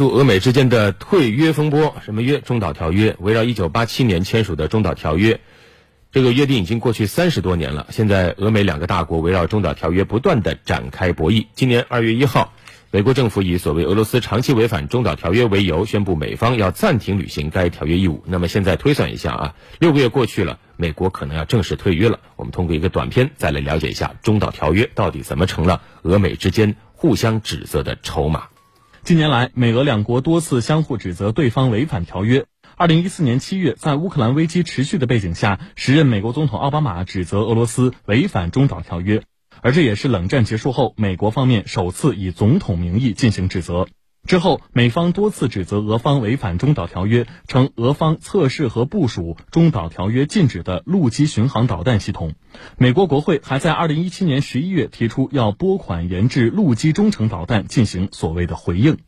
入俄美之间的退约风波，什么约？中导条约。围绕1987年签署的中导条约，这个约定已经过去三十多年了。现在俄美两个大国围绕中导条约不断的展开博弈。今年二月一号，美国政府以所谓俄罗斯长期违反中导条约为由，宣布美方要暂停履行该条约义务。那么现在推算一下啊，六个月过去了，美国可能要正式退约了。我们通过一个短片再来了解一下中导条约到底怎么成了俄美之间互相指责的筹码。近年来，美俄两国多次相互指责对方违反条约。二零一四年七月，在乌克兰危机持续的背景下，时任美国总统奥巴马指责俄罗斯违反中导条约，而这也是冷战结束后美国方面首次以总统名义进行指责。之后，美方多次指责俄方违反中导条约，称俄方测试和部署中导条约禁止的陆基巡航导弹系统。美国国会还在二零一七年十一月提出要拨款研制陆基中程导弹，进行所谓的回应。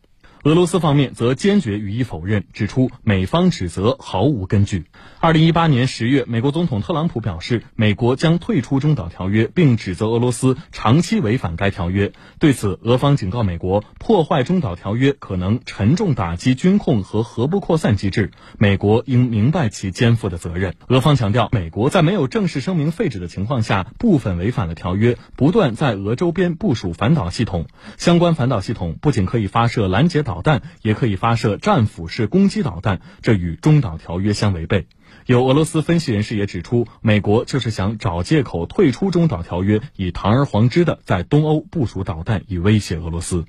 俄罗斯方面则坚决予以否认，指出美方指责毫无根据。二零一八年十月，美国总统特朗普表示，美国将退出中导条约，并指责俄罗斯长期违反该条约。对此，俄方警告美国，破坏中导条约可能沉重打击军控和核不扩散机制，美国应明白其肩负的责任。俄方强调，美国在没有正式声明废止的情况下，部分违反了条约，不断在俄周边部署反导系统。相关反导系统不仅可以发射拦截导。导弹也可以发射战斧式攻击导弹，这与中导条约相违背。有俄罗斯分析人士也指出，美国就是想找借口退出中导条约，以堂而皇之的在东欧部署导弹，以威胁俄罗斯。